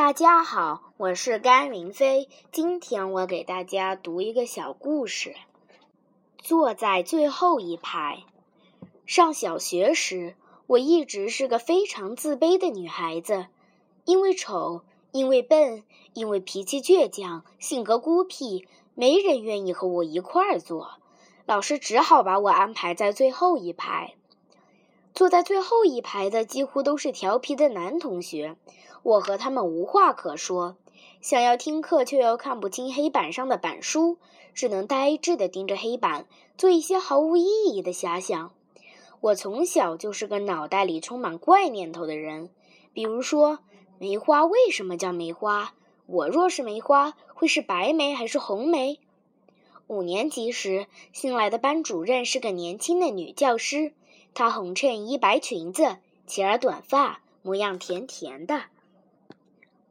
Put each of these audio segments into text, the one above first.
大家好，我是甘云飞。今天我给大家读一个小故事。坐在最后一排。上小学时，我一直是个非常自卑的女孩子，因为丑，因为笨，因为脾气倔强，性格孤僻，没人愿意和我一块儿坐。老师只好把我安排在最后一排。坐在最后一排的几乎都是调皮的男同学，我和他们无话可说。想要听课，却又看不清黑板上的板书，只能呆滞地盯着黑板，做一些毫无意义的遐想。我从小就是个脑袋里充满怪念头的人，比如说，梅花为什么叫梅花？我若是梅花，会是白梅还是红梅？五年级时，新来的班主任是个年轻的女教师。她红衬衣、白裙子，齐耳短发，模样甜甜的。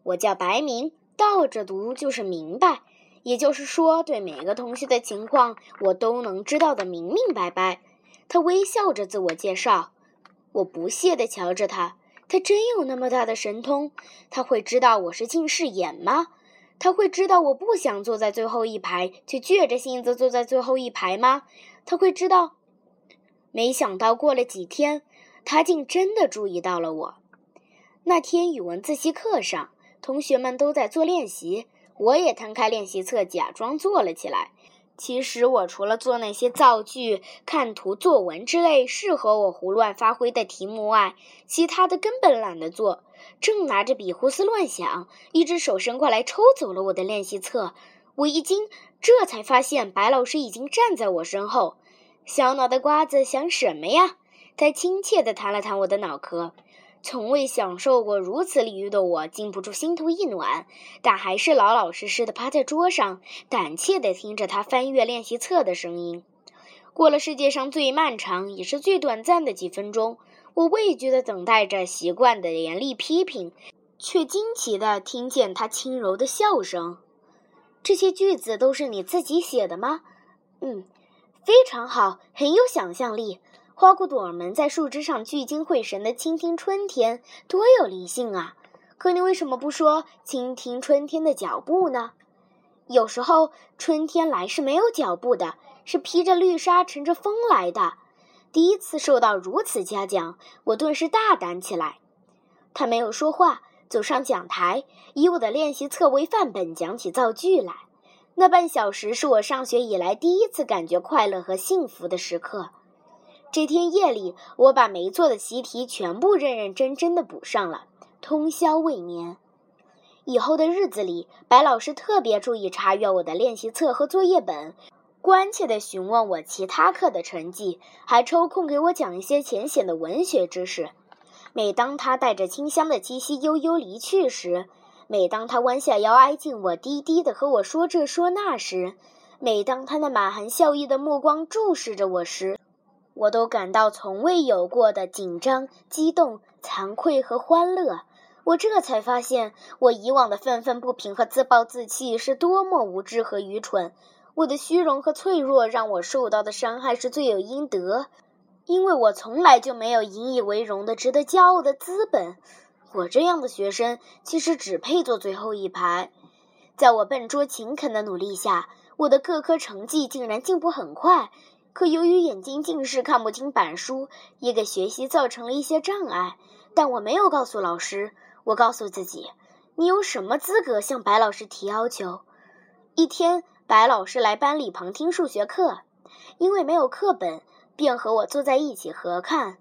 我叫白明，倒着读就是明白，也就是说，对每个同学的情况，我都能知道的明明白白。她微笑着自我介绍，我不屑地瞧着她。她真有那么大的神通？她会知道我是近视眼吗？她会知道我不想坐在最后一排，却倔着性子坐在最后一排吗？她会知道？没想到过了几天，他竟真的注意到了我。那天语文自习课上，同学们都在做练习，我也摊开练习册，假装做了起来。其实我除了做那些造句、看图、作文之类适合我胡乱发挥的题目外，其他的根本懒得做。正拿着笔胡思乱想，一只手伸过来抽走了我的练习册。我一惊，这才发现白老师已经站在我身后。小脑袋瓜子想什么呀？他亲切地弹了弹我的脑壳。从未享受过如此礼遇的我，禁不住心头一暖，但还是老老实实地趴在桌上，胆怯地听着他翻阅练习册的声音。过了世界上最漫长也是最短暂的几分钟，我畏惧地等待着习惯的严厉批评，却惊奇地听见他轻柔的笑声。这些句子都是你自己写的吗？嗯。非常好，很有想象力。花骨朵儿们在树枝上聚精会神地倾听春天，多有灵性啊！可你为什么不说倾听春天的脚步呢？有时候春天来是没有脚步的，是披着绿纱乘着风来的。第一次受到如此嘉奖，我顿时大胆起来。他没有说话，走上讲台，以我的练习册为范本，讲起造句来。那半小时是我上学以来第一次感觉快乐和幸福的时刻。这天夜里，我把没做的习题全部认认真真的补上了，通宵未眠。以后的日子里，白老师特别注意查阅我的练习册和作业本，关切地询问我其他课的成绩，还抽空给我讲一些浅显的文学知识。每当他带着清香的气息悠悠离去时，每当他弯下腰挨近我，低低的和我说这说那时，每当他那满含笑意的目光注视着我时，我都感到从未有过的紧张、激动、惭愧和欢乐。我这才发现，我以往的愤愤不平和自暴自弃是多么无知和愚蠢。我的虚荣和脆弱让我受到的伤害是罪有应得，因为我从来就没有引以为荣的、值得骄傲的资本。我这样的学生其实只配坐最后一排。在我笨拙勤恳的努力下，我的各科成绩竟然进步很快。可由于眼睛近视，看不清板书，也给学习造成了一些障碍。但我没有告诉老师，我告诉自己：你有什么资格向白老师提要求？一天，白老师来班里旁听数学课，因为没有课本，便和我坐在一起合看。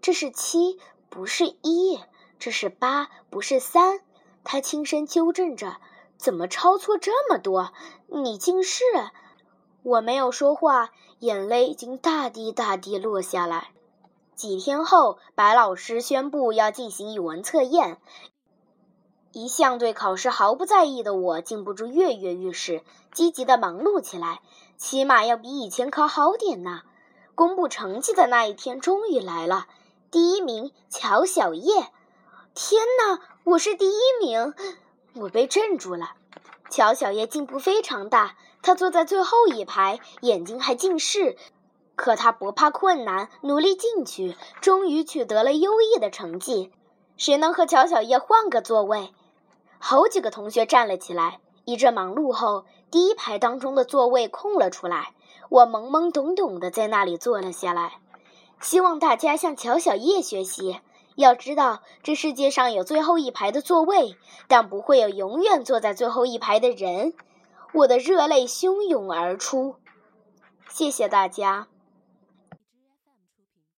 这是七，不是一。这是八，不是三。他轻声纠正着：“怎么抄错这么多？你近视？”我没有说话，眼泪已经大滴大滴落下来。几天后，白老师宣布要进行语文测验。一向对考试毫不在意的我，禁不住跃跃欲试，积极的忙碌起来。起码要比以前考好点呐！公布成绩的那一天终于来了，第一名乔小叶。天哪！我是第一名，我被镇住了。乔小叶进步非常大，他坐在最后一排，眼睛还近视，可他不怕困难，努力进取，终于取得了优异的成绩。谁能和乔小叶换个座位？好几个同学站了起来。一阵忙碌后，第一排当中的座位空了出来，我懵懵懂懂的在那里坐了下来。希望大家向乔小叶学习。要知道，这世界上有最后一排的座位，但不会有永远坐在最后一排的人。我的热泪汹涌而出。谢谢大家。